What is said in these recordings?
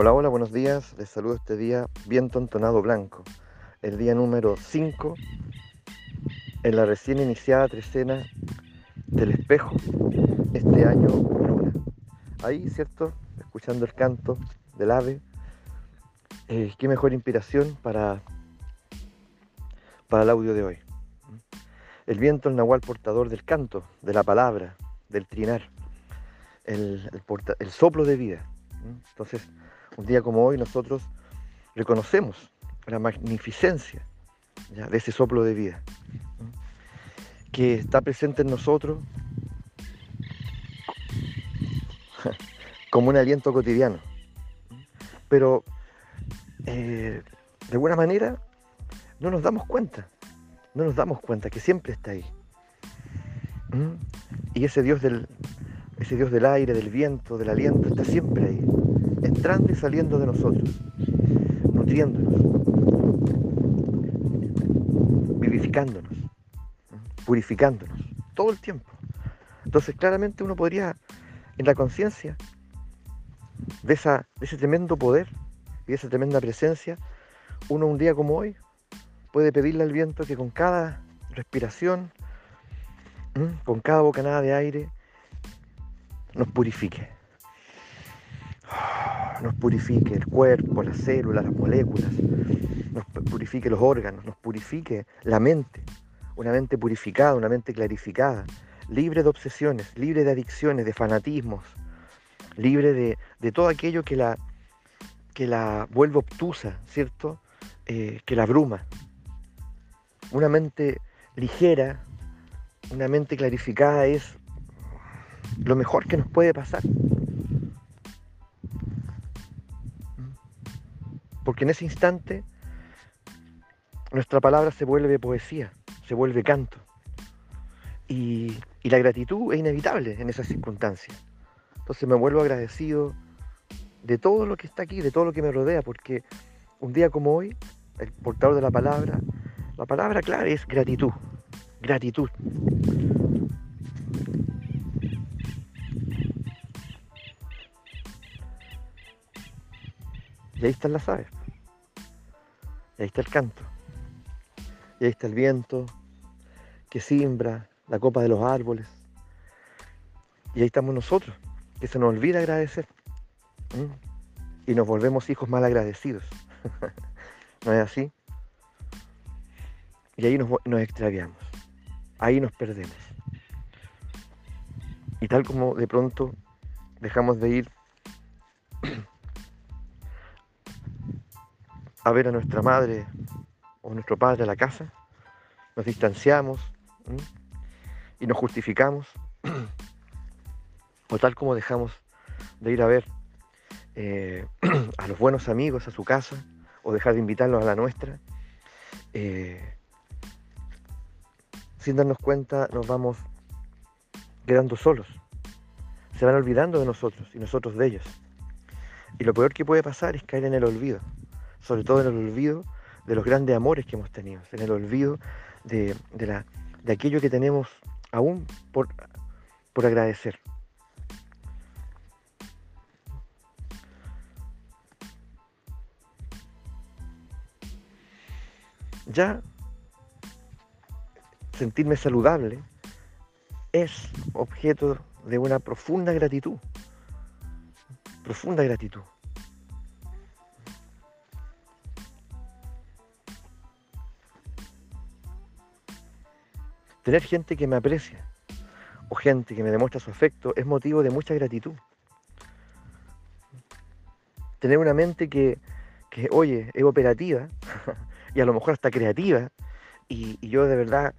Hola, hola, buenos días. Les saludo este día viento entonado blanco. El día número 5 en la recién iniciada trecena del espejo este año luna. Ahí, ¿cierto? Escuchando el canto del ave. Eh, qué mejor inspiración para, para el audio de hoy. El viento, el nahual portador del canto, de la palabra, del trinar, el, el soplo de vida. Entonces, un día como hoy nosotros reconocemos la magnificencia de ese soplo de vida que está presente en nosotros como un aliento cotidiano. Pero eh, de alguna manera no nos damos cuenta, no nos damos cuenta que siempre está ahí. Y ese Dios del, ese Dios del aire, del viento, del aliento, está siempre ahí entrando y saliendo de nosotros, nutriéndonos, vivificándonos, purificándonos, todo el tiempo. Entonces claramente uno podría, en la conciencia de, de ese tremendo poder y de esa tremenda presencia, uno un día como hoy puede pedirle al viento que con cada respiración, con cada bocanada de aire, nos purifique nos purifique el cuerpo, las células, las moléculas, nos purifique los órganos, nos purifique la mente, una mente purificada, una mente clarificada, libre de obsesiones, libre de adicciones, de fanatismos, libre de, todo aquello que la, que la vuelve obtusa, ¿cierto? Eh, que la abruma. Una mente ligera, una mente clarificada es lo mejor que nos puede pasar. Porque en ese instante nuestra palabra se vuelve poesía, se vuelve canto. Y, la gratitud es inevitable en esas circunstancias. Entonces me vuelvo agradecido de todo lo que está aquí, de todo lo que me rodea, porque un día como hoy, el portador de la palabra, la palabra clara es gratitud, gratitud. Y ahí están las aves. Y ahí está el canto. Y ahí está el viento que simbra la copa de los árboles. Y ahí estamos nosotros, que se nos olvida agradecer. Y nos volvemos hijos mal agradecidos. ¿No es así? Y ahí nos, nos extraviamos. Ahí nos perdemos. Y tal como de pronto dejamos de ir a ver a nuestra madre o nuestro padre a la casa, nos distanciamos y nos justificamos, o tal como dejamos de ir a ver eh, a los buenos amigos a su casa, o dejar de invitarlos a la nuestra, eh, sin darnos cuenta nos vamos quedando solos, se van olvidando de nosotros y nosotros de ellos. Y lo peor que puede pasar es caer en el olvido sobre todo en el olvido de los grandes amores que hemos tenido, en el olvido de, la, de aquello que tenemos aún por, por agradecer. Ya sentirme saludable es objeto de una profunda gratitud, profunda gratitud. Tener gente que me aprecia o gente que me demuestra su afecto es motivo de mucha gratitud. Tener una mente que, oye, es operativa y a lo mejor hasta creativa y, yo de verdad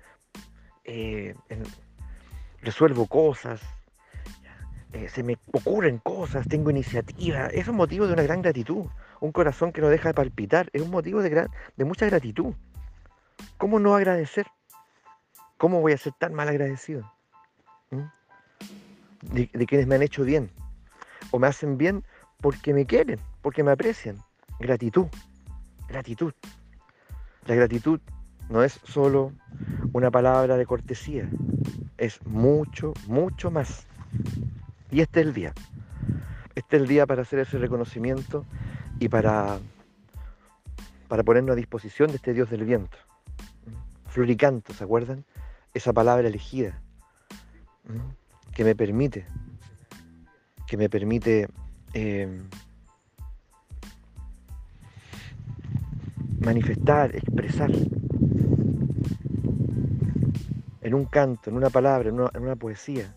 eh, resuelvo cosas, eh, se me ocurren cosas, tengo iniciativa, es un motivo de una gran gratitud. Un corazón que no deja de palpitar es un motivo de, de mucha gratitud. ¿Cómo no agradecer? ¿Cómo voy a ser tan mal agradecido? ¿Mm? De, quienes me han hecho bien. O me hacen bien porque me quieren, porque me aprecian. Gratitud. Gratitud. La gratitud no es solo una palabra de cortesía. Es mucho, mucho más. Y este es el día. Este es el día para hacer ese reconocimiento y para, para ponernos a disposición de este Dios del viento. Floricanto, ¿se acuerdan? Esa palabra elegida que me permite, que me permite eh, manifestar, expresar en un canto, en una palabra, en una, poesía,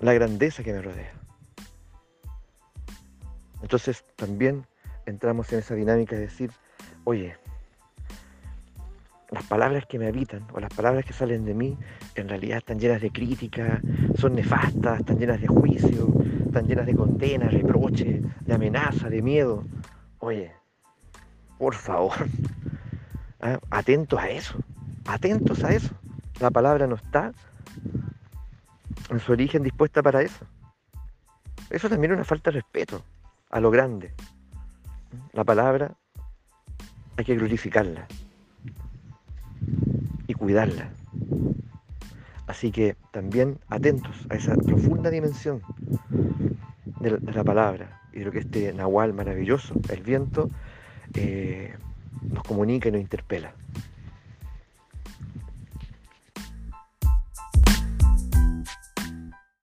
la grandeza que me rodea. Entonces también entramos en esa dinámica de decir, oye, las palabras que me habitan o las palabras que salen de mí en realidad están llenas de crítica, son nefastas, están llenas de juicio, están llenas de condena, reproche, de amenaza, de miedo. Oye, por favor, ¿ah? atentos a eso, atentos a eso. La palabra no está en su origen dispuesta para eso. Eso también es una falta de respeto a lo grande. La palabra hay que glorificarla cuidarla. Así que también atentos a esa profunda dimensión de la, palabra y de lo que este nahual maravilloso, el viento, eh, nos comunica y nos interpela.